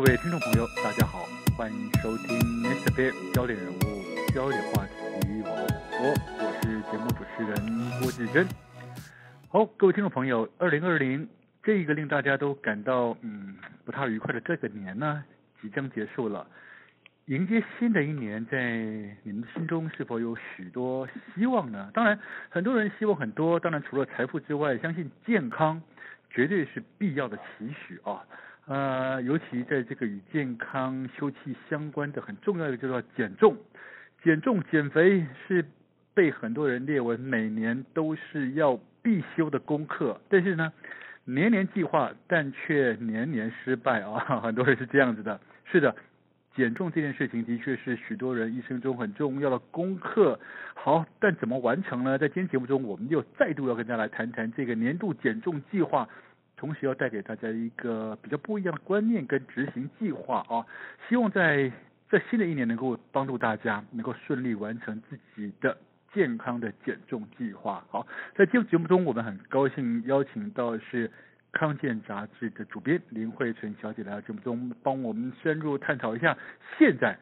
各位听众朋友，大家好，欢迎收听 Mr. Bear 焦点人物、焦点话题网络，我是节目主持人郭志珍。好，各位听众朋友，二零二零这一个令大家都感到嗯不太愉快的这个年呢，即将结束了。迎接新的一年，在你们心中是否有许多希望呢？当然，很多人希望很多。当然，除了财富之外，相信健康绝对是必要的期许啊。呃，尤其在这个与健康休戚相关的很重要的，就叫减重。减重减肥是被很多人列为每年都是要必修的功课。但是呢，年年计划，但却年年失败啊。很多人是这样子的。是的。减重这件事情的确是许多人一生中很重要的功课。好，但怎么完成呢？在今天节目中，我们又再度要跟大家来谈谈这个年度减重计划，同时要带给大家一个比较不一样的观念跟执行计划啊。希望在这新的一年能够帮助大家能够顺利完成自己的健康的减重计划。好，在今天节目中，我们很高兴邀请到是。康健杂志的主编林慧纯小姐来到节目中，帮我们深入探讨一下现在，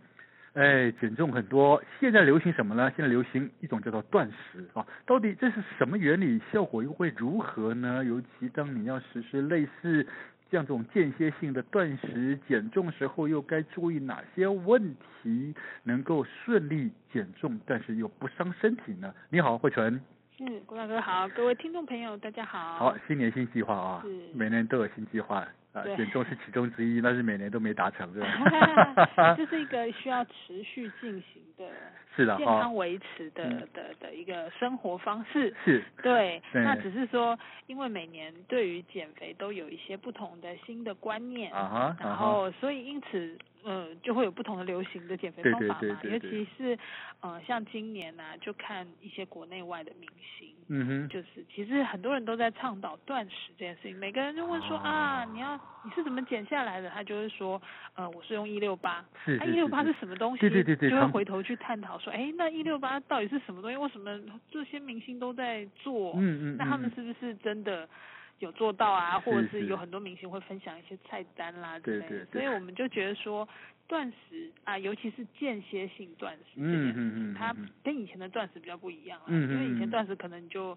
哎，减重很多，现在流行什么呢？现在流行一种叫做断食啊，到底这是什么原理？效果又会如何呢？尤其当你要实施类似这样这种间歇性的断食减重时候，又该注意哪些问题，能够顺利减重，但是又不伤身体呢？你好，慧纯。嗯，郭大哥好，各位听众朋友大家好。好，新年新计划啊，每年都有新计划啊，减重是其中之一，但是每年都没达成，对吧？这是一个需要持续进行的，是的，健康维持的的的，的一个生活方式。是，对，那只是说，因为每年对于减肥都有一些不同的新的观念啊哈，然后所以因此。呃，就会有不同的流行的减肥方法嘛，对对对对对，尤其是呃，像今年呢、啊，就看一些国内外的明星，嗯哼，就是其实很多人都在倡导断食这件事情，每个人就问说啊，啊，你要你是怎么减下来的？他就会说，呃，我是用一六八，是，他，一六八是什么东西？对对对对，就会回头去探讨说，哎，那一六八到底是什么东西？为什么这些明星都在做？嗯嗯，嗯，那他们是不是真的？有做到啊，或者是有很多明星会分享一些菜单啦之类的，对对。对，所以我们就觉得说断食啊，尤其是间歇性断食，嗯嗯嗯，它跟以前的断食比较不一样啊，嗯，因为以前断食可能你就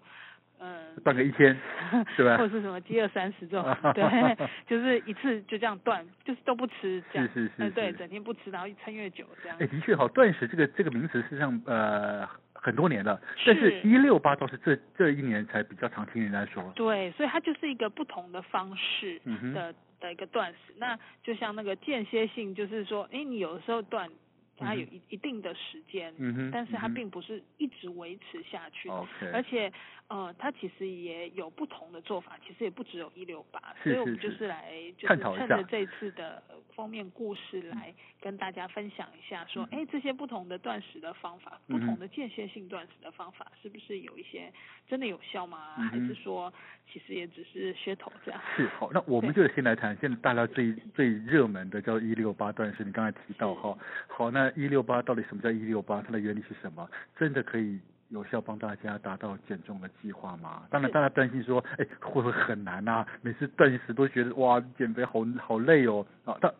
嗯断个一天，是吧？或者是什么饥饿三十这种，对，就是一次就这样断，就是都不吃这样，是是是，是，对，整天不吃，然后撑越久这样。哎，的确好，断食这个这个名词实际上呃。很多年了，但是一六八倒是这这一年才比较常听人家说。对，所以它就是一个不同的方式的、嗯、的一个断食。那就像那个间歇性，就是说，哎，你有的时候断。它有一一定的时间，嗯，但是它并不是一直维持下去，嗯，而且呃，它其实也有不同的做法，其实也不只有一六八，所以我们就是来就是趁着这次的封面故事来跟大家分享一下，说，哎，嗯，这些不同的断食的方法，嗯，不同的间歇性断食的方法，是不是有一些真的有效吗？嗯，还是说其实也只是噱头这样？是好，那我们就先来谈，现在大家最最热门的叫一六八断食，你刚才提到哈，好那。一六八到底什么叫一六八？它的原理是什么？真的可以有效帮大家达到减重的计划吗？当然，大家担心说，哎，会不会很难啊？每次断食都觉得哇，减肥好好累哦啊！但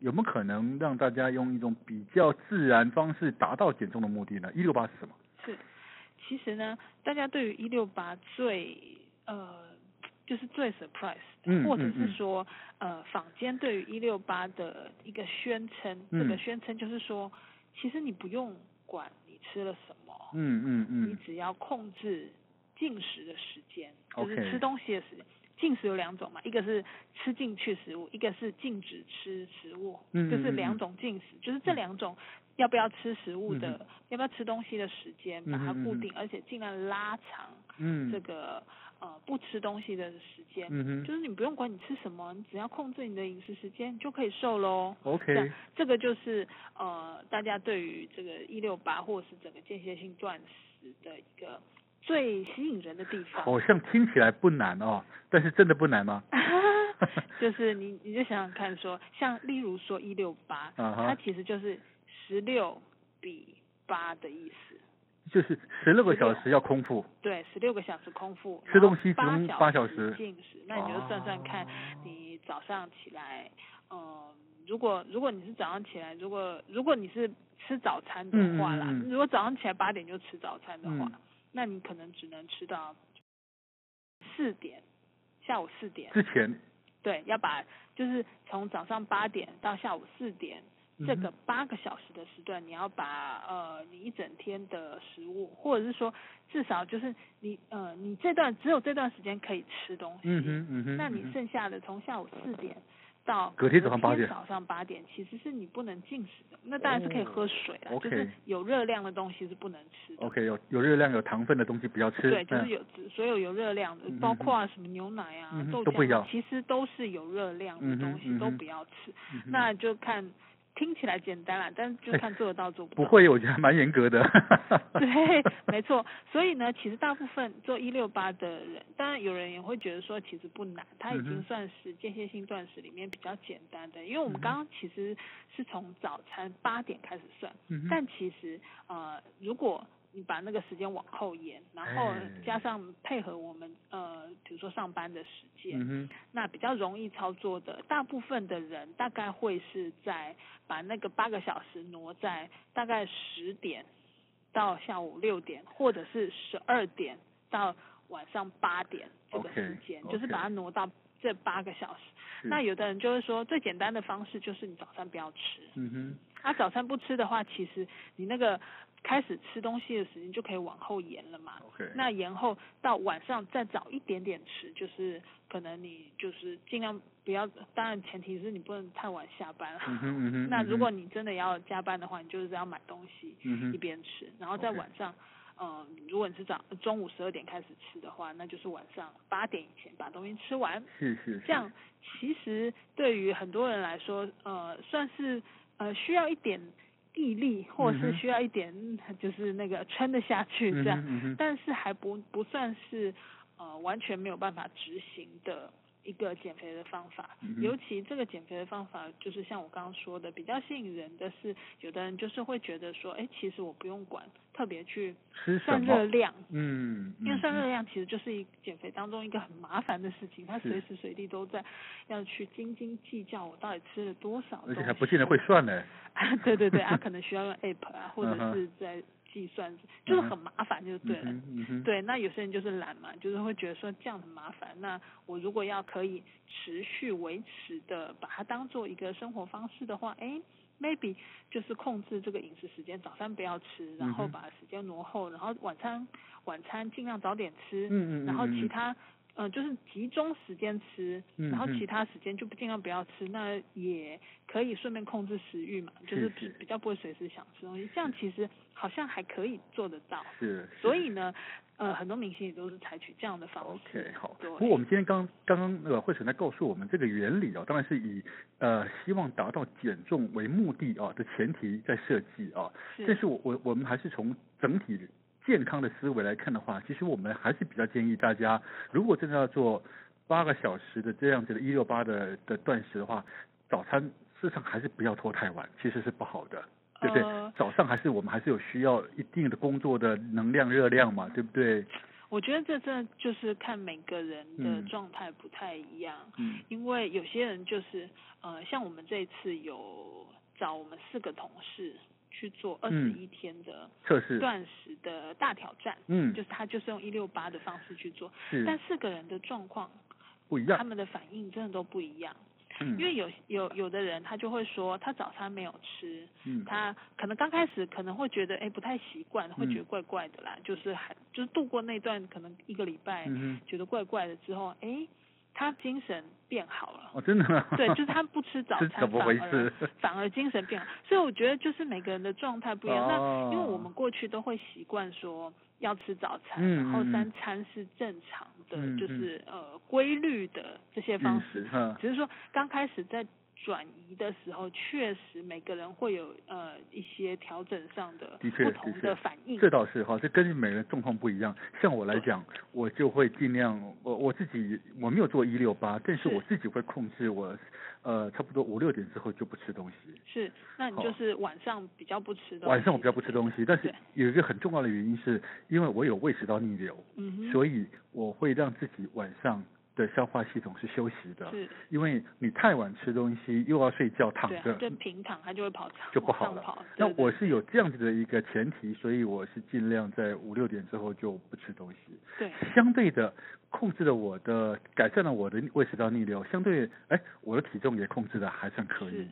有没有可能让大家用一种比较自然方式达到减重的目的呢？一六八是什么？是，其实呢，大家对于一六八最呃。就是最 surprise，嗯，或者是说，嗯、呃，坊间对于一六八的一个宣称，嗯，这个宣称就是说，其实你不用管你吃了什么，嗯嗯嗯，你只要控制进食的时间，就是吃东西的时间。进食有两种嘛，一个是吃进去食物，一个是禁止吃食物，嗯，就是两种进食，就是这两种要不要吃食物的，嗯，要不要吃东西的时间，把它固定，嗯，而且尽量拉长，嗯，这个。呃，不吃东西的时间，嗯哼，就是你不用管你吃什么，你只要控制你的饮食时间就可以瘦喽。OK，这个就是呃，大家对于这个一六八或者是整个间歇性断食的一个最吸引人的地方。好像听起来不难哦，但是真的不难吗？就是你你就想想看说，说像例如说一六八，它其实就是十六比八的意思。就是十六个小时要空腹，对，十六个小时空腹，吃东西只八小时进食，那你就算算看，你早上起来，嗯，如果如果你是早上起来，如果如果你是吃早餐的话啦，如果早上起来八点就吃早餐的话，嗯、那你可能只能吃到四点，下午四点之前。对，要把就是从早上八点到下午四点。这个八个小时的时段，你要把呃你一整天的食物，或者是说至少就是你呃你这段只有这段时间可以吃东西，嗯哼嗯哼，那你剩下的从下午四点到隔天早上八点，早上八点其实是你不能进食的，那当然是可以喝水了，就是有热量的东西是不能吃的。OK，有有热量有糖分的东西不要吃。对，就是有所有有热量的，包括什么牛奶啊、豆浆，其实都是有热量的东西都不要吃，那就看。听起来简单啦，但是就看做得到做不到。不会，我觉得还蛮严格的。对，没错。所以呢，其实大部分做一六八的人，当然有人也会觉得说，其实不难，它已经算是间歇性断食里面比较简单的。因为我们刚刚其实是从早餐八点开始算，嗯、但其实呃，如果你把那个时间往后延，然后加上配合我们呃，比如说上班的时间，嗯、那比较容易操作的，大部分的人大概会是在把那个八个小时挪在大概十点到下午六点，或者是十二点到晚上八点这个时间，okay, okay. 就是把它挪到这八个小时。那有的人就是说，最简单的方式就是你早餐不要吃。嗯哼。他早餐不吃的话，其实你那个。开始吃东西的时间就可以往后延了嘛.那延后到晚上再早一点点吃，就是可能你就是尽量不要，当然前提是你不能太晚下班。嗯哼 嗯哼，那如果你真的要加班的话，你就是要买东西，嗯，一边吃，然后在晚上，嗯如果你是早中午十二点开始吃的话，那就是晚上八点以前把东西吃完。是是是。这样其实对于很多人来说，呃，算是呃需要一点。毅力，或者是需要一点，就是那个撑得下去这样，嗯嗯、但是还不不算是呃完全没有办法执行的一个减肥的方法。嗯、尤其这个减肥的方法，就是像我刚刚说的，比较吸引人的是，有的人就是会觉得说，哎，其实我不用管。特别去算热量，嗯，因为算热量其实就是一减肥当中一个很麻烦的事情，他随时随地都在要去斤斤计较我到底吃了多少，而且还不见得会算呢。啊，对对对，啊可能需要用 app 啊，或者是在计算，就是很麻烦，就对了。对，那有些人就是懒嘛，就是会觉得说这样很麻烦。那我如果要可以持续维持的把它当做一个生活方式的话，哎。maybe 就是控制这个饮食时间，早餐不要吃，然后把时间挪后，然后晚餐晚餐尽量早点吃，嗯嗯，然后其他呃就是集中时间吃，然后其他时间就尽量不要吃，那也可以顺便控制食欲嘛，就是比比较不会随时想吃东西，这样其实好像还可以做得到，是，所以呢。呃，很多明星也都是采取这样的方式。OK，好。对不过我们今天刚刚刚那个慧婶在告诉我们这个原理哦，当然是以呃希望达到减重为目的啊的前提在设计啊。是。但是我我我们还是从整体健康的思维来看的话，其实我们还是比较建议大家，如果真的要做八个小时的这样子的一六八的的断食的话，早餐事实上还是不要拖太晚，其实是不好的。对不对？早上还是我们还是有需要一定的工作的能量热量嘛，对不对？我觉得这这就是看每个人的状态不太一样，嗯，因为有些人就是呃，像我们这一次有找我们四个同事去做二十一天的测试。断食的大挑战，嗯，就是他就是用一六八的方式去做，是，但四个人的状况不一样，他们的反应真的都不一样。因为有有有的人他就会说他早餐没有吃，嗯，他可能刚开始可能会觉得哎不太习惯，会觉得怪怪的啦，嗯、就是还就是度过那段可能一个礼拜，嗯、哼。觉得怪怪的之后，哎，他精神变好了。哦，真的吗？对，就是他不吃早餐，怎么回事？反而精神变好。所以我觉得就是每个人的状态不一样。哦、那因为我们过去都会习惯说要吃早餐，嗯、然后三餐是正常。的就是呃规律的这些方式，只是说刚开始在转移的时候，确实每个人会有呃一些调整上的不同的反应。这倒是哈，这根据每个人状况不一样。像我来讲，我就会尽量我我自己我没有做一六八，但是我自己会控制我。呃，差不多五六点之后就不吃东西。是，那你就是晚上比较不吃东西。晚上我比较不吃东西，但是有一个很重要的原因是，因为我有胃食道逆流，嗯，所以我会让自己晚上的消化系统是休息的，是，因为你太晚吃东西又要睡觉躺着，就平躺它就会跑就不好了。那我是有这样子的一个前提，所以我是尽量在五六点之后就不吃东西。对，相对的控制了我的，改善了我的胃食道逆流，相对哎我的体重也控制的还算可以。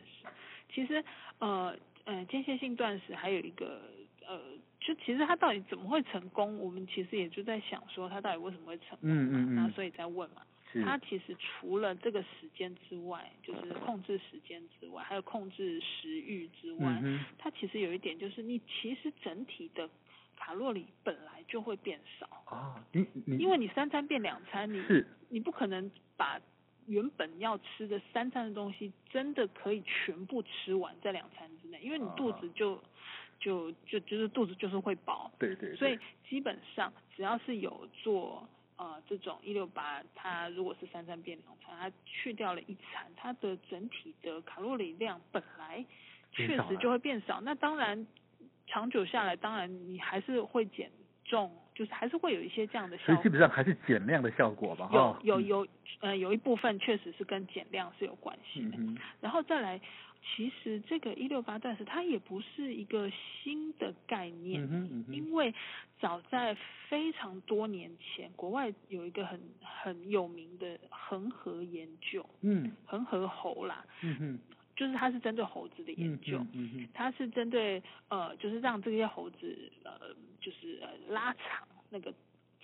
其实呃呃间歇性断食还有一个呃。就其实他到底怎么会成功？我们其实也就在想说他到底为什么会成功？嗯嗯嗯。那所以在问嘛。他其实除了这个时间之外，就是控制时间之外，还有控制食欲之外，嗯，他其实有一点就是你其实整体的卡路里本来就会变少。啊，你你。因为你三餐变两餐，你是你不可能把原本要吃的三餐的东西真的可以全部吃完在两餐之内，因为你肚子就。啊就就就是肚子就是会饱，对对，对，所以基本上只要是有做呃这种一六八，它如果是三餐变两餐，它去掉了一餐，它的整体的卡路里量本来确实就会变少。少那当然长久下来，当然你还是会减重，就是还是会有一些这样的效果。所以基本上还是减量的效果吧？有有有，呃有一部分确实是跟减量是有关系的，嗯、然后再来。其实这个一六八断食它也不是一个新的概念，嗯嗯，因为早在非常多年前，国外有一个很很有名的恒河研究，嗯，恒河猴啦，嗯，就是它是针对猴子的研究，嗯嗯，它是针对呃，就是让这些猴子呃，就是呃拉长那个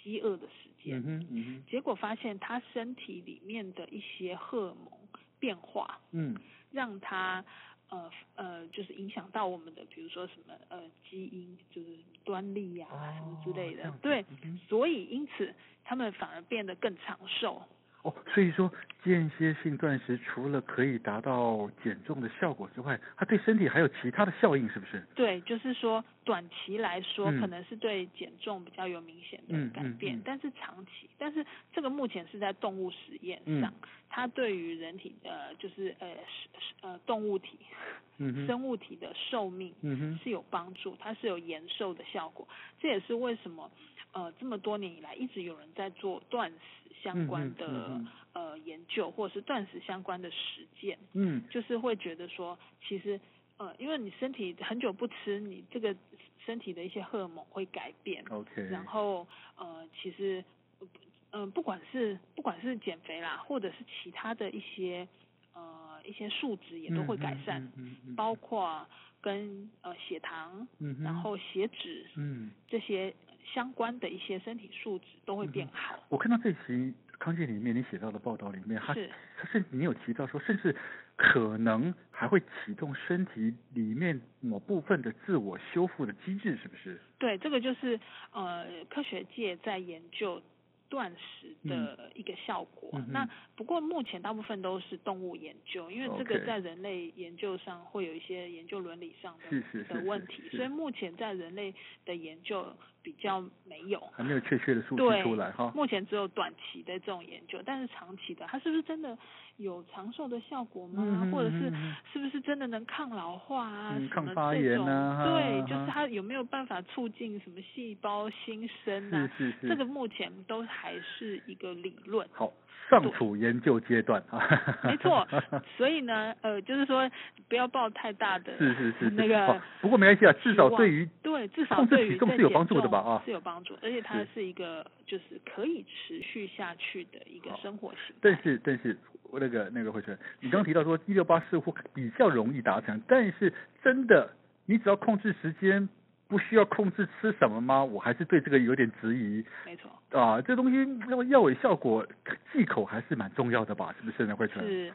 饥饿的时间，嗯嗯，结果发现它身体里面的一些荷尔蒙变化，嗯。让它呃呃，就是影响到我们的，比如说什么呃基因，就是端粒呀、啊、什么之类的，对、嗯，所以因此他们反而变得更长寿。哦，所以说间歇性断食除了可以达到减重的效果之外，它对身体还有其他的效应，是不是？对，就是说短期来说可能是对减重比较有明显的改变，嗯嗯嗯、但是长期，但是这个目前是在动物实验上，嗯、它对于人体的，就是呃呃动物体、嗯、生物体的寿命是有帮助，它是有延寿的效果。这也是为什么呃这么多年以来一直有人在做断食。相关的、嗯嗯、呃研究，或者是断食相关的实践，嗯，就是会觉得说，其实呃，因为你身体很久不吃，你这个身体的一些荷尔蒙会改变，OK，然后呃，其实嗯、呃，不管是不管是减肥啦，或者是其他的一些呃一些数值也都会改善，嗯嗯嗯、包括跟呃血糖，嗯，然后血脂，嗯，这些。相关的一些身体素质都会变好。嗯、我看到这期康健里面你写到的报道里面，它是甚至你有提到说，甚至可能还会启动身体里面某部分的自我修复的机制，是不是？对，这个就是呃科学界在研究。断食的一个效果，嗯。那不过目前大部分都是动物研究，因为这个在人类研究上会有一些研究伦理上的的问题，所以目前在人类的研究比较没有，还没有确切的数据出来哈。目前只有短期的这种研究，但是长期的，它是不是真的有长寿的效果吗？嗯、或者是是不是真的能抗老化啊？抗发炎啊？对，就是它有没有办法促进什么细胞新生啊？是是是，这个目前都。还是一个理论，好，尚处研究阶段啊。没错，所以呢，呃，就是说不要抱太大的是是是那个。不过没关系啊，至少对于对至少对于体重是有帮助的吧？啊，是有帮助，而且它是一个就是可以持续下去的一个生活型。但是但是那个那个慧春，你刚刚提到说一六八似乎比较容易达成，但是真的你只要控制时间。不需要控制吃什么吗？我还是对这个有点质疑。没错。啊，这东西那么药尾效果，忌口还是蛮重要的吧？是不是呢？慧春？是，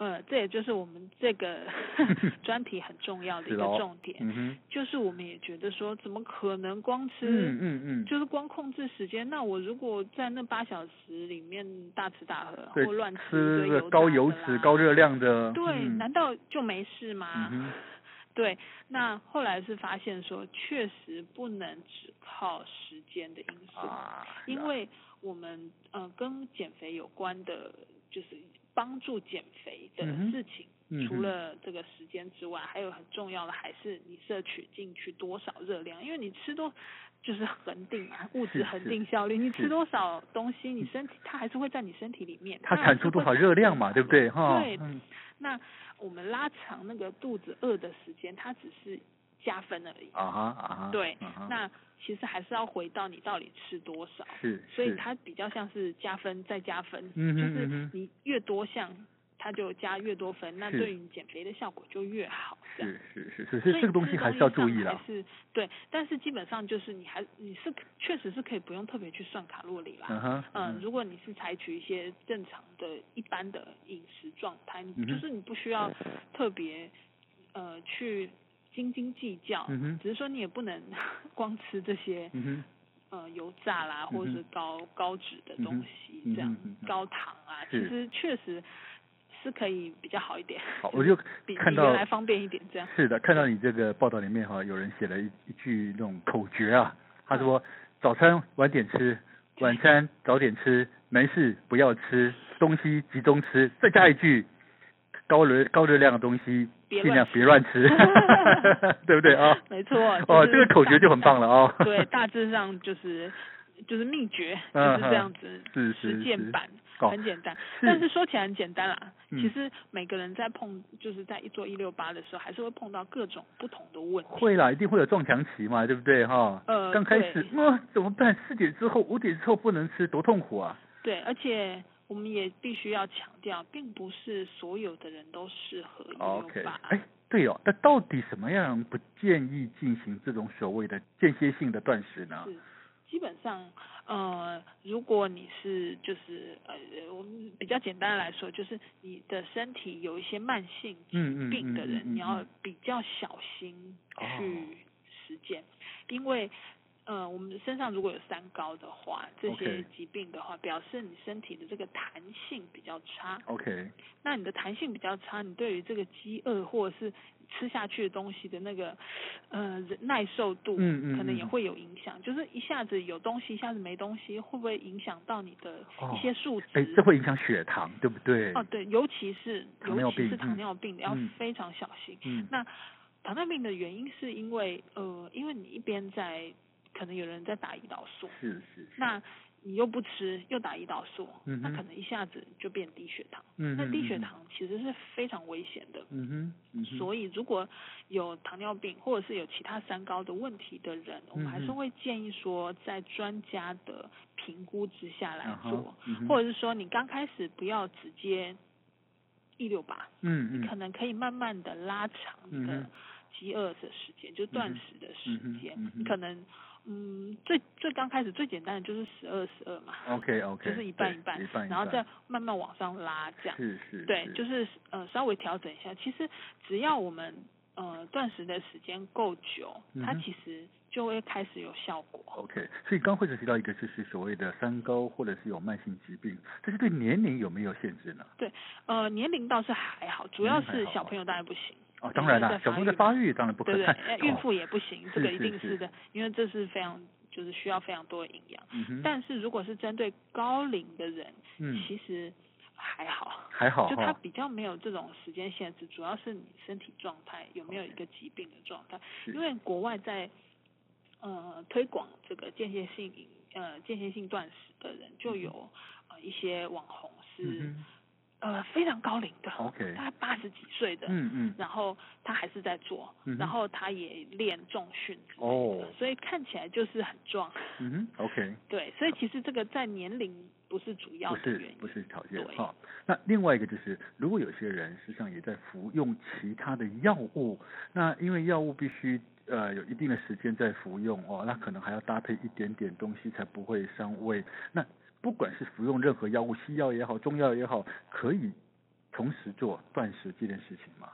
呃，这也就是我们这个 专题很重要的一个重点。嗯就是我们也觉得说，怎么可能光吃？嗯嗯嗯。就是光控制时间，那我如果在那八小时里面大吃大喝，或乱吃，吃高油脂、高热量的，对、嗯，难道就没事吗？嗯 对，那后来是发现说，确实不能只靠时间的因素，啊、因为我们呃跟减肥有关的，就是帮助减肥的事情，嗯、除了这个时间之外，还有很重要的还是你摄取进去多少热量，因为你吃多就是恒定嘛，物质恒定效率，你吃多少东西，你身体它还是会在你身体里面，它产出多少热量嘛，对不对？哈，对，那我们拉长那个肚子饿的时间，它只是加分而已。啊哈啊哈。对，那其实还是要回到你到底吃多少。是。所以它比较像是加分再加分，就是你越多项。它就加越多分，那对于你减肥的效果就越好。是是是是，所以这个东西还是要注意的。是，对，但是基本上就是你还你是确实是可以不用特别去算卡路里啦。嗯哼。嗯，如果你是采取一些正常的一般的饮食状态，你就是你不需要特别呃去斤斤计较。只是说你也不能 光吃这些呃油炸啦，或者是高高脂的东西，这样高糖啊，其实确实。是可以比较好一点，好，我就看到原来方便一点这样。是的，看到你这个报道里面哈，有人写了一一句那种口诀啊，他说早餐晚点吃，晚餐早点吃，没事不要吃，东西集中吃，再加一句高热高热量的东西尽量别乱吃，对不对啊？没错。哦，这个口诀就很棒了啊。对，大致上就是就是秘诀就是这样子，是是实践版。很简单，但是说起来很简单啦。其实每个人在碰，就是在一做一六八的时候，还是会碰到各种不同的问题。会啦，一定会有撞墙期嘛，对不对哈？呃，刚开始，那怎么办？四点之后，五点之后不能吃，多痛苦啊！对，而且我们也必须要强调，并不是所有的人都适合一六八。哎，对哦，那到底什么样不建议进行这种所谓的间歇性的断食呢？基本上，呃，如果你是就是呃，我们比较简单的来说，就是你的身体有一些慢性疾病的人，嗯嗯嗯嗯嗯、你要比较小心去实践，哦、因为呃，我们身上如果有三高的话，这些疾病的话，表示你身体的这个弹性比较差。OK，那你的弹性比较差，你对于这个饥饿或者是吃下去的东西的那个呃耐受度，嗯嗯，可能也会有影响。嗯嗯、就是一下子有东西，一下子没东西，会不会影响到你的一些数值？哎、哦，这会影响血糖，对不对？哦，对，尤其是尤其是糖尿病，嗯、要非常小心。嗯，那糖尿病的原因是因为呃，因为你一边在可能有人在打胰岛素，是是，是。那你又不吃，又打胰岛素，嗯、那可能一下子就变低血糖。嗯，那低血糖其实是非常危险的。嗯哼，嗯哼，所以如果有糖尿病或者是有其他三高的问题的人，我们还是会建议说，在专家的评估之下来做，嗯、或者是说你刚开始不要直接一六八，嗯嗯，你可能可以慢慢的拉长你的饥饿的时间，嗯、就断食的时间，你可能。嗯，最最刚开始最简单的就是十二十二嘛，OK OK，就是一半一半，一半一半，然后再慢慢往上拉这样，是是，对，就是呃稍微调整一下。其实只要我们呃断食的时间够久，它其实就会开始有效果。OK，所以刚会提到一个就是所谓的三高或者是有慢性疾病，这是对年龄有没有限制呢？对，呃年龄倒是还好，主要是小朋友当然不行。哦，当然了，小朋友在发育当然不可以。对对，孕妇也不行，这个一定是的，因为这是非常就是需要非常多的营养。但是如果是针对高龄的人，其实还好，还好，就他比较没有这种时间限制，主要是你身体状态有没有一个疾病的状态。因为国外在呃推广这个间歇性饮呃间歇性断食的人，就有呃一些网红是。呃，非常高龄的，OK，大概八十几岁的，嗯嗯，然后他还是在做，然后他也练重训，哦，所以看起来就是很壮，嗯 OK，对，所以其实这个在年龄不是主要的原因，不是不是条件，好，那另外一个就是，如果有些人实际上也在服用其他的药物，那因为药物必须呃有一定的时间在服用哦，那可能还要搭配一点点东西才不会伤胃，那。不管是服用任何药物，西药也好，中药也好，可以同时做断食这件事情吗？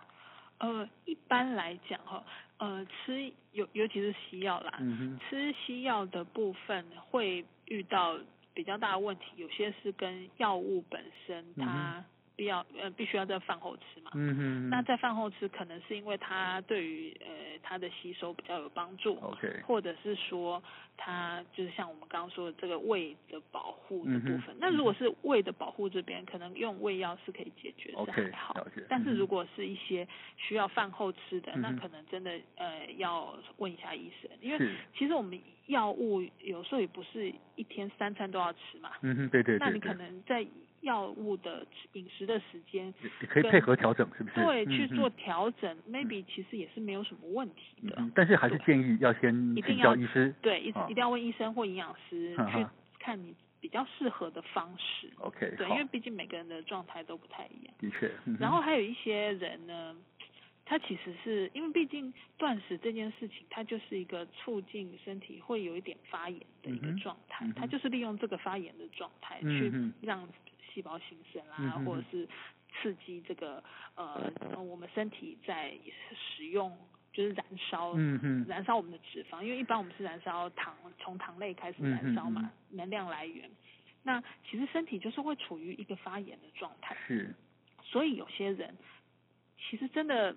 呃，一般来讲哈，呃，吃尤尤其是西药啦，嗯，吃西药的部分会遇到比较大的问题，有些是跟药物本身它必要呃必须要在饭后吃嘛。嗯哼。那在饭后吃，可能是因为它对于呃它的吸收比较有帮助。OK。或者是说它就是像我们刚刚说的这个胃的保护的部分。嗯、那如果是胃的保护这边，可能用胃药是可以解决是还好。但是如果是一些需要饭后吃的，嗯、那可能真的呃要问一下医生，因为其实我们药物有时候也不是一天三餐都要吃嘛。嗯哼，对对对，对。那你可能在药物的饮食的时间，也可以配合调整，是不是？对，去做调整、嗯、，maybe 其实也是没有什么问题的。嗯、但是还是建议要先请教医师。对，一一定要问医生或营养师去看你比较适合的方式。OK，对，因为毕竟每个人的状态都不太一样。的确。嗯、然后还有一些人呢。他其实是因为毕竟断食这件事情，它就是一个促进身体会有一点发炎的一个状态，嗯嗯、它就是利用这个发炎的状态去让细胞新生啦，嗯、或者是刺激这个呃我们身体在使用就是燃烧，燃烧我们的脂肪，因为一般我们是燃烧糖，从糖类开始燃烧嘛，能量来源。那其实身体就是会处于一个发炎的状态，是，所以有些人。其实真的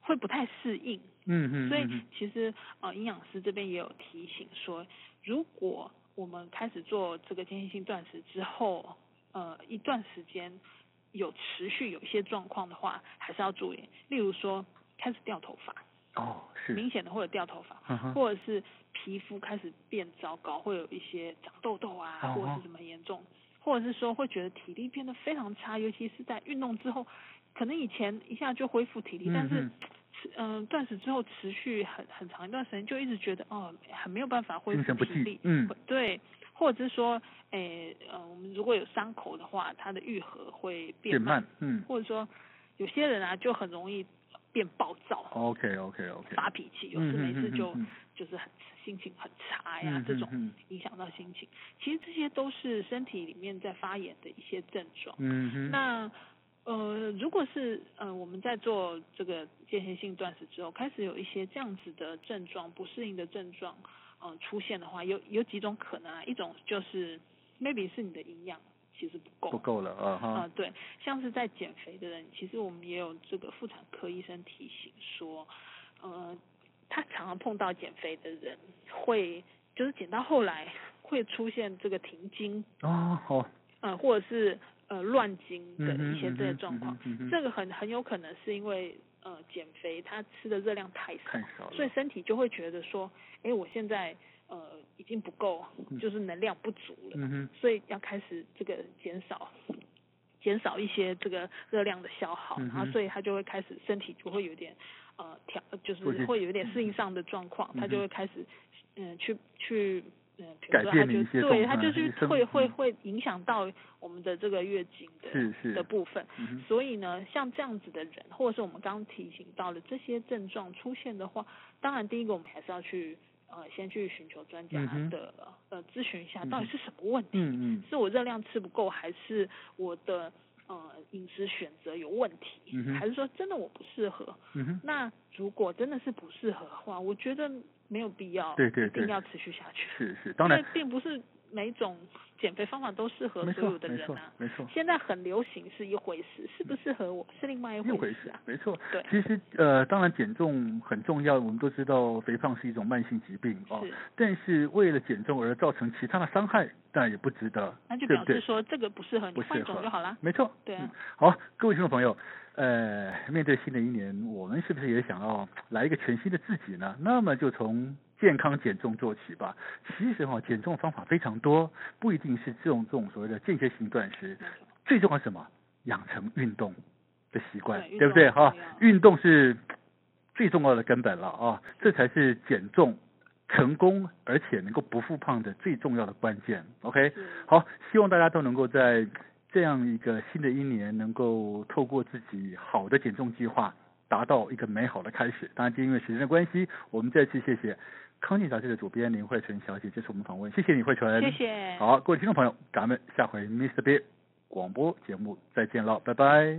会不太适应，嗯嗯，所以其实呃营养师这边也有提醒说，如果我们开始做这个间歇性断食之后，呃一段时间有持续有一些状况的话，还是要注意，例如说开始掉头发，哦是，明显的会有掉头发，或者是皮肤开始变糟糕，会有一些长痘痘啊，哦，或者是什么严重，或者是说会觉得体力变得非常差，尤其是在运动之后。可能以前一下就恢复体力，嗯、但是，嗯、呃，断食之后持续很很长一段时间，就一直觉得哦，很没有办法恢复体力。嗯，对，或者是说，诶，呃，我们如果有伤口的话，它的愈合会变慢。嗯。或者说，有些人啊就很容易变暴躁。OK OK OK。发脾气，有时没事就、嗯、就是很心情很差呀，嗯、这种影响到心情。其实这些都是身体里面在发炎的一些症状。嗯哼。那。呃，如果是呃我们在做这个间歇性断食之后，开始有一些这样子的症状，不适应的症状，呃出现的话，有有几种可能啊，一种就是 maybe 是你的营养其实不够，不够了啊哈，呃，对，像是在减肥的人，其实我们也有这个妇产科医生提醒说，呃，他常常碰到减肥的人，会就是减到后来会出现这个停经哦，好，呃，或者是。呃，乱经的一些这些状况，这个很很有可能是因为呃减肥，他吃的热量太少，太少，所以身体就会觉得说，哎，我现在呃已经不够，就是能量不足了，嗯、所以要开始这个减少，减少一些这个热量的消耗，嗯、然后所以他就会开始身体就会有点呃调，就是会有点适应上的状况，他就会开始嗯、呃、去去。嗯，比如说他就对他就是会会会影响到我们的这个月经的是是的部分，嗯、所以呢，像这样子的人，或者是我们刚刚提醒到了这些症状出现的话，当然第一个我们还是要去呃先去寻求专家的、嗯、呃咨询一下，到底是什么问题？嗯嗯，是我热量吃不够，还是我的呃饮食选择有问题？嗯、还是说真的我不适合？嗯、那如果真的是不适合的话，我觉得。没有必要，对对对，一定要持续下去。是是，当然，并不是每种减肥方法都适合所有的人啊。没错，没错。现在很流行是一回事，适不适合我是另外一回事啊。没错。对。其实呃，当然减重很重要，我们都知道肥胖是一种慢性疾病啊。是。但是为了减重而造成其他的伤害，当然也不值得。那就表示说这个不适合你，换种就好了。没错。对啊。好，各位听众朋友。呃，面对新的一年，我们是不是也想要来一个全新的自己呢？那么就从健康减重做起吧。其实哈、哦，减重方法非常多，不一定是这种这种所谓的间歇性断食。最重要是什么？养成运动的习惯，对，对不对？哈，运动是最重要的根本了啊，这才是减重成功而且能够不复胖的最重要的关键。OK，好，希望大家都能够在。这样一个新的一年，能够透过自己好的减重计划，达到一个美好的开始。当然，今天因为时间的关系，我们再次谢谢康健杂志的主编林慧纯小姐接受我们访问。谢谢林，慧纯。谢谢。好，各位听众朋友，咱们下回 Mr. Big 广播节目再见了，拜拜。